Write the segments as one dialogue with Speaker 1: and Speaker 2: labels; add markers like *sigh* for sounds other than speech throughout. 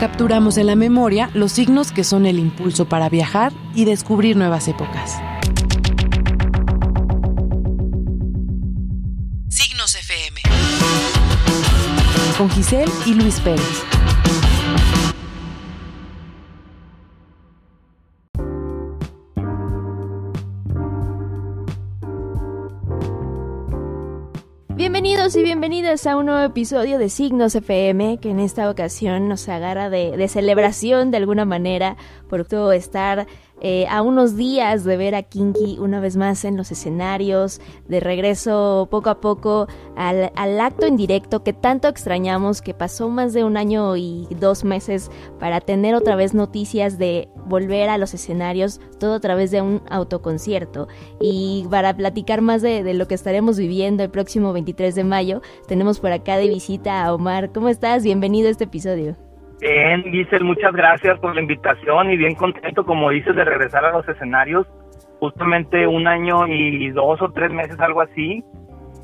Speaker 1: Capturamos en la memoria los signos que son el impulso para viajar y descubrir nuevas épocas. Signos FM. Con Giselle y Luis Pérez.
Speaker 2: Bienvenidos y bienvenidas a un nuevo episodio de Signos FM, que en esta ocasión nos agarra de, de celebración de alguna manera por todo estar eh, a unos días de ver a Kinky una vez más en los escenarios, de regreso poco a poco al, acto en directo que tanto extrañamos, que pasó más de un año y dos meses para tener otra vez noticias de volver a los escenarios, todo a través de un autoconcierto. Y para platicar más de, de lo que estaremos viviendo el próximo 23 de mayo, tenemos por acá de visita a Omar. ¿Cómo estás? Bienvenido a este episodio.
Speaker 3: Bien, Giselle, muchas gracias por la invitación y bien contento, como dices, de regresar a los escenarios. Justamente un año y dos o tres meses, algo así,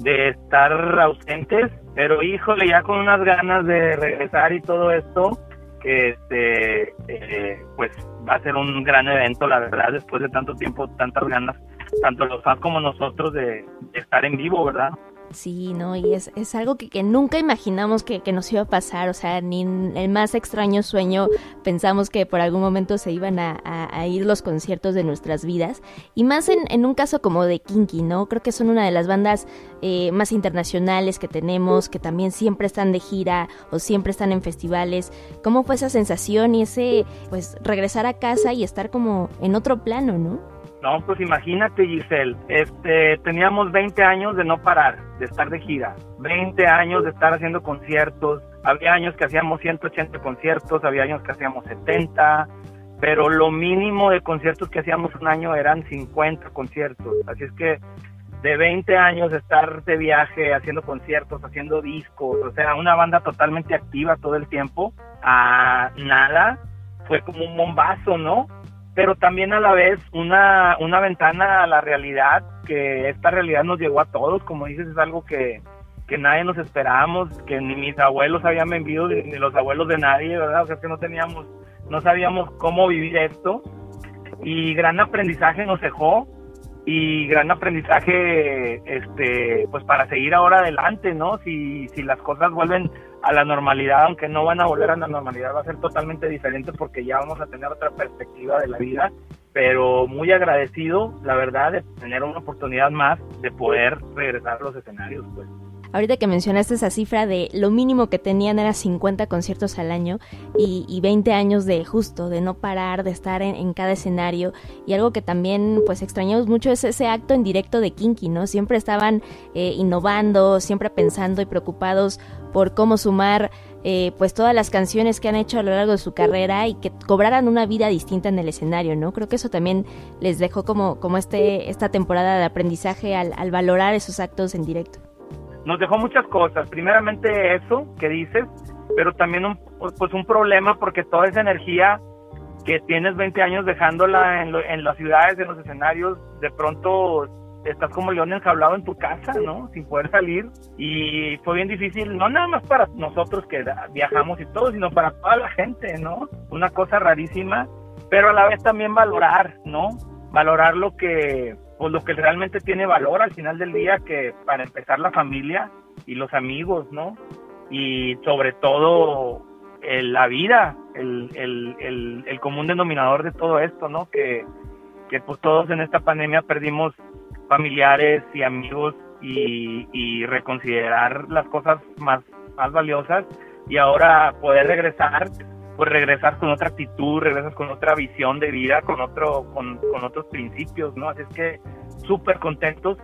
Speaker 3: de estar ausentes, pero híjole, ya con unas ganas de regresar y todo esto, que este, eh, pues va a ser un gran evento, la verdad, después de tanto tiempo, tantas ganas, tanto los fans como nosotros de estar en vivo, ¿verdad?
Speaker 2: Sí, ¿no? Y es, es algo que, que nunca imaginamos que, que, nos iba a pasar, o sea, ni en el más extraño sueño pensamos que por algún momento se iban a, a, ir los conciertos de nuestras vidas, y más en, en, un caso como de Kinky, ¿no? Creo que son una de las bandas eh, más internacionales que tenemos, que también siempre están de gira o siempre están en festivales. ¿Cómo fue esa sensación y ese, pues, regresar a casa y estar como en otro plano, ¿no?
Speaker 3: No, pues imagínate, Giselle, este, teníamos 20 años de no parar, de estar de gira, 20 años de estar haciendo conciertos, había años que hacíamos 180 conciertos, había años que hacíamos 70, pero lo mínimo de conciertos que hacíamos un año eran 50 conciertos, así es que de 20 años de estar de viaje, haciendo conciertos, haciendo discos, o sea, una banda totalmente activa todo el tiempo, a nada, fue como un bombazo, ¿no? Pero también a la vez una, una ventana a la realidad, que esta realidad nos llegó a todos, como dices, es algo que, que nadie nos esperábamos, que ni mis abuelos habían vivido, ni los abuelos de nadie, ¿verdad? O sea, que no teníamos, no sabíamos cómo vivir esto, y gran aprendizaje nos dejó, y gran aprendizaje, este, pues para seguir ahora adelante, ¿no? Si, si las cosas vuelven a la normalidad, aunque no van a volver a la normalidad, va a ser totalmente diferente porque ya vamos a tener otra perspectiva de la vida, pero muy agradecido, la verdad, de tener una oportunidad más de poder regresar a los escenarios, pues.
Speaker 2: Ahorita que mencionaste esa cifra de lo mínimo que tenían era 50 conciertos al año y, y 20 años de justo, de no parar, de estar en, cada escenario. Y algo que también pues extrañamos mucho es ese acto en directo de Kinky, ¿no? Siempre estaban eh, innovando, siempre pensando y preocupados por cómo sumar eh, pues todas las canciones que han hecho a lo largo de su carrera y que cobraran una vida distinta en el escenario, ¿no? Creo que eso también les dejó como, como este, esta temporada de aprendizaje al, al valorar esos actos en directo
Speaker 3: nos dejó muchas cosas. Primeramente eso que dices, pero también un, pues un problema porque toda esa energía que tienes 20 años dejándola en, las ciudades, en los escenarios, de pronto estás como león enjaulado en tu casa, ¿no? Sin poder salir. Y fue bien difícil, no nada más para nosotros que viajamos y todo, sino para toda la gente, ¿no? Una cosa rarísima, pero a la vez también valorar, ¿no? Valorar lo que, pues lo que realmente tiene valor al final del día, que para empezar la familia y los amigos, ¿no? Y sobre todo la vida, el, el, el, común denominador de todo esto, ¿no? Que, que pues todos en esta pandemia perdimos familiares y amigos y, y reconsiderar las cosas más, más valiosas y ahora poder regresar pues regresas con otra actitud, regresas con otra visión de vida, con otro, con, con otros principios, ¿no? Así es que súper contentos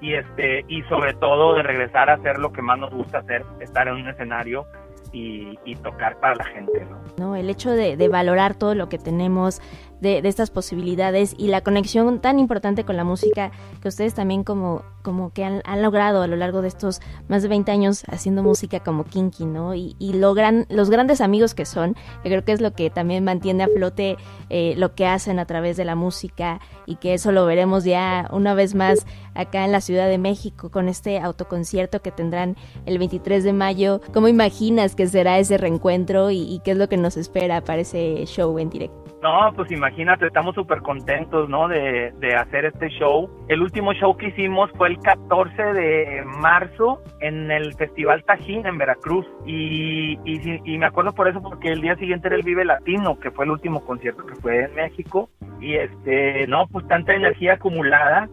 Speaker 3: y este, y sobre todo de regresar a hacer lo que más nos gusta hacer, estar en un escenario y, tocar para la gente. ¿no?
Speaker 2: ¿no? El hecho de, valorar todo lo que tenemos, de, estas posibilidades y la conexión tan importante con la música que ustedes también como, como que han, logrado a lo largo de estos más de 20 años haciendo música como Kinky, ¿no? Y, y logran los grandes amigos que son, que creo que es lo que también mantiene a flote eh, lo que hacen a través de la música y que eso lo veremos ya una vez más acá en la Ciudad de México con este autoconcierto que tendrán el 23 de mayo. ¿Cómo imaginas que será ese reencuentro y, y qué es lo que nos espera para ese show en directo?
Speaker 3: No, pues imagínate, estamos súper contentos, ¿no? De, de, hacer este show. El último show que hicimos fue el 14 de marzo en el Festival Tajín en Veracruz. Y, y, me acuerdo por eso porque el día siguiente era el Vive Latino, que fue el último concierto que fue en México. Y este, no, pues tanta energía acumulada.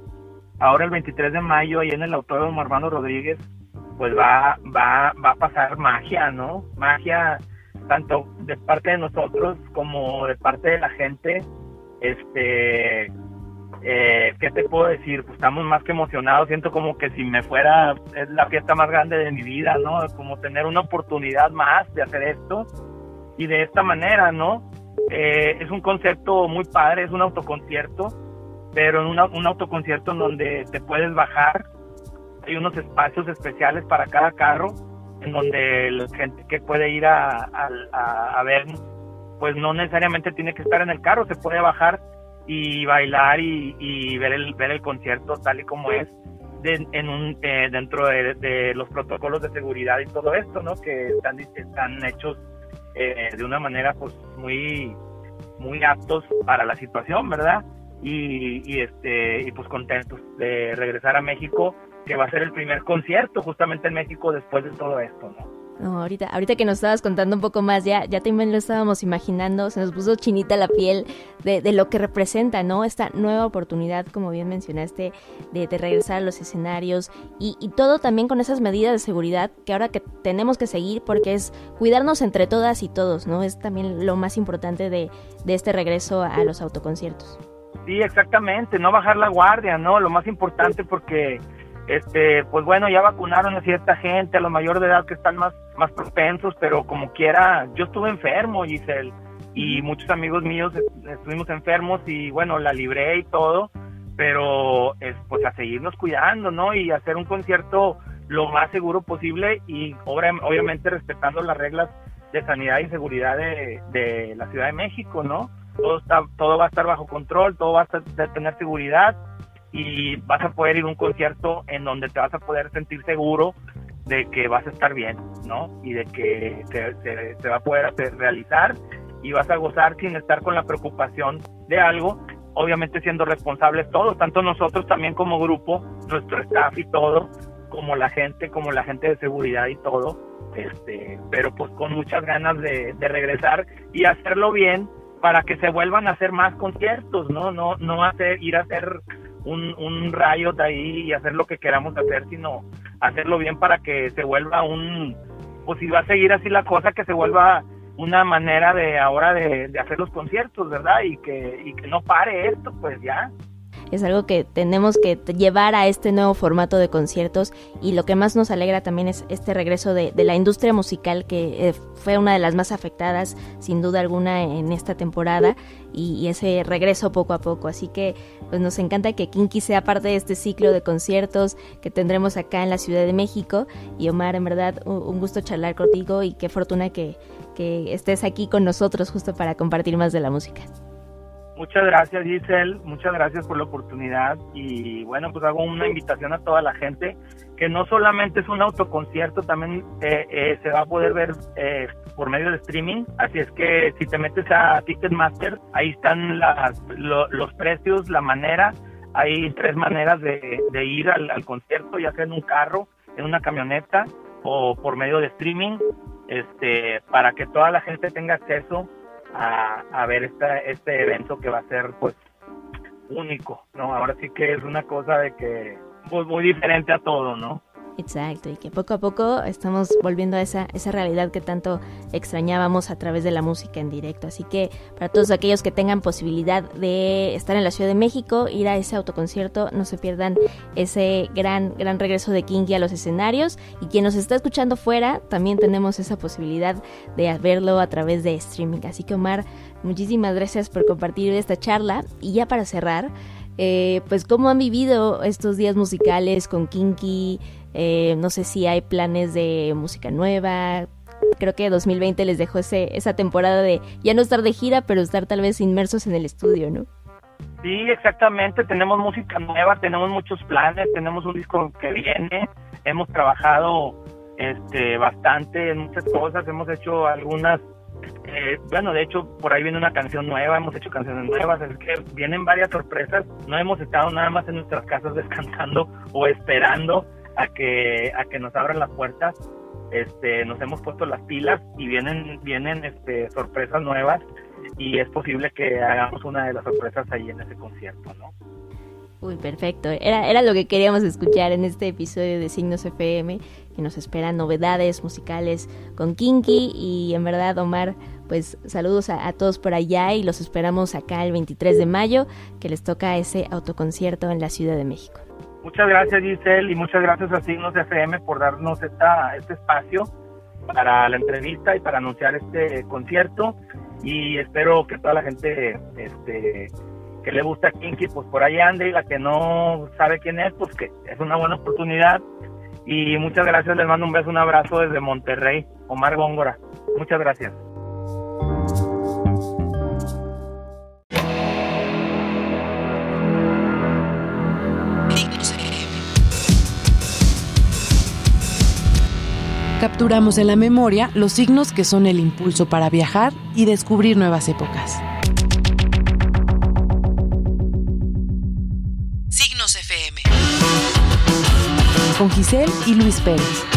Speaker 3: Ahora el 23 de mayo, ahí en el Autódromo Armando Rodríguez, pues va, va, va a pasar magia, ¿no? Magia tanto de parte de nosotros como de parte de la gente, este, eh, ¿qué te puedo decir? Pues estamos más que emocionados, siento como que si me fuera, es la fiesta más grande de mi vida, ¿no? Como tener una oportunidad más de hacer esto y de esta manera, ¿no? Eh, es un concepto muy padre, es un autoconcierto, pero en un autoconcierto en donde te puedes bajar, hay unos espacios especiales para cada carro en donde la gente que puede ir a, a, ver, pues no necesariamente tiene que estar en el carro, se puede bajar y bailar y, ver el ver el concierto tal y como es en un eh, dentro de, los protocolos de seguridad y todo esto no que están están hechos eh, de una manera pues muy muy aptos para la situación verdad y, y este y pues contentos de regresar a México que va a ser el primer concierto justamente en México después de todo esto, ¿no?
Speaker 2: No, ahorita, ahorita que nos estabas contando un poco más, ya, ya también lo estábamos imaginando, se nos puso chinita la piel de, de lo que representa, ¿no? Esta nueva oportunidad, como bien mencionaste, de, de regresar a los escenarios y, y, todo también con esas medidas de seguridad que ahora que tenemos que seguir porque es cuidarnos entre todas y todos, ¿no? Es también lo más importante de, de este regreso a los autoconciertos.
Speaker 3: Sí, exactamente, no bajar la guardia, ¿no? Lo más importante porque este, pues bueno, ya vacunaron a cierta gente, a los mayores de edad que están más, más propensos, pero como quiera, yo estuve enfermo, Giselle, y muchos amigos míos estuvimos enfermos y bueno, la libré y todo, pero es, pues a seguirnos cuidando, ¿no? Y hacer un concierto lo más seguro posible y obviamente respetando las reglas de sanidad y seguridad de, la Ciudad de México, ¿no? Todo, está, todo va a estar bajo control, todo va a tener seguridad y vas a poder ir a un concierto en donde te vas a poder sentir seguro de que vas a estar bien, ¿no? Y de que se, va a poder hacer, realizar y vas a gozar sin estar con la preocupación de algo, obviamente siendo responsables todos, tanto nosotros también como grupo, nuestro staff y todo, como la gente, como la gente de seguridad y todo, este, pero pues con muchas ganas de, de regresar y hacerlo bien para que se vuelvan a hacer más conciertos, ¿no? No, no hacer, ir a hacer un, un rayo de ahí y hacer lo que queramos hacer, sino hacerlo bien para que se vuelva un, pues si va a seguir así la cosa, que se vuelva una manera de ahora de, de hacer los conciertos, ¿verdad? Y que, y que no pare esto, pues ya
Speaker 2: es algo que tenemos que llevar a este nuevo formato de conciertos y lo que más nos alegra también es este regreso de, la industria musical que eh, fue una de las más afectadas sin duda alguna en esta temporada y, ese regreso poco a poco. Así que pues nos encanta que Kinky sea parte de este ciclo de conciertos que tendremos acá en la Ciudad de México y Omar, en verdad un, gusto charlar contigo y qué fortuna que, que estés aquí con nosotros justo para compartir más de la música.
Speaker 3: Muchas gracias Giselle, muchas gracias por la oportunidad. Y bueno, pues hago una invitación a toda la gente que no solamente es un autoconcierto, también eh, eh, se va a poder ver eh, por medio de streaming, así es que si te metes a Ticketmaster, ahí están las, los precios, la manera, hay tres maneras de, ir al, concierto, ya sea en un carro, en una camioneta o por medio de streaming, este, para que toda la gente tenga acceso a, ver esta, este evento que va a ser pues único, ¿no? Ahora sí que es una cosa de que pues muy diferente a todo, ¿no?
Speaker 2: Exacto, y que poco a poco estamos volviendo a esa, esa realidad que tanto extrañábamos a través de la música en directo. Así que para todos aquellos que tengan posibilidad de estar en la Ciudad de México, ir a ese autoconcierto, no se pierdan ese gran, gran regreso de Kinky a los escenarios. Y quien nos está escuchando fuera, también tenemos esa posibilidad de verlo a través de streaming. Así que Omar, muchísimas gracias por compartir esta charla. Y ya para cerrar, eh, pues cómo han vivido estos días musicales con Kinky, eh, no sé si hay planes de música nueva. Creo que 2020 les dejó ese, esa temporada de ya no estar de gira, pero estar tal vez inmersos en el estudio, ¿no?
Speaker 3: Sí, exactamente. Tenemos música nueva, tenemos muchos planes, tenemos un disco que viene. Hemos trabajado este, bastante en muchas cosas, hemos hecho algunas eh, bueno, de hecho, por ahí viene una canción nueva, hemos hecho canciones nuevas, es que vienen varias sorpresas. No hemos estado nada más en nuestras casas *laughs* descansando o esperando a que, a que nos abran las puertas. Este, nos hemos puesto las pilas y vienen, vienen este, sorpresas nuevas y es posible que hagamos una de las sorpresas ahí en ese concierto, ¿no?
Speaker 2: Uy, perfecto. Era, era lo que queríamos escuchar en este episodio de Signos FM, que nos esperan novedades musicales con Kinky y en verdad, Omar, pues saludos a, todos por allá y los esperamos acá el 23 de mayo, que les toca ese autoconcierto en la Ciudad de México.
Speaker 3: Muchas gracias Giselle y muchas gracias a Signos FM por darnos esta, este espacio para la entrevista y para anunciar este concierto y espero que toda la gente este, que le gusta Kinky pues por ahí ande y la que no sabe quién es pues que es una buena oportunidad y muchas gracias, les mando un beso, un abrazo desde Monterrey, Omar Góngora, muchas gracias.
Speaker 1: Capturamos en la memoria los signos que son el impulso para viajar y descubrir nuevas épocas. Con Giselle y Luis Pérez.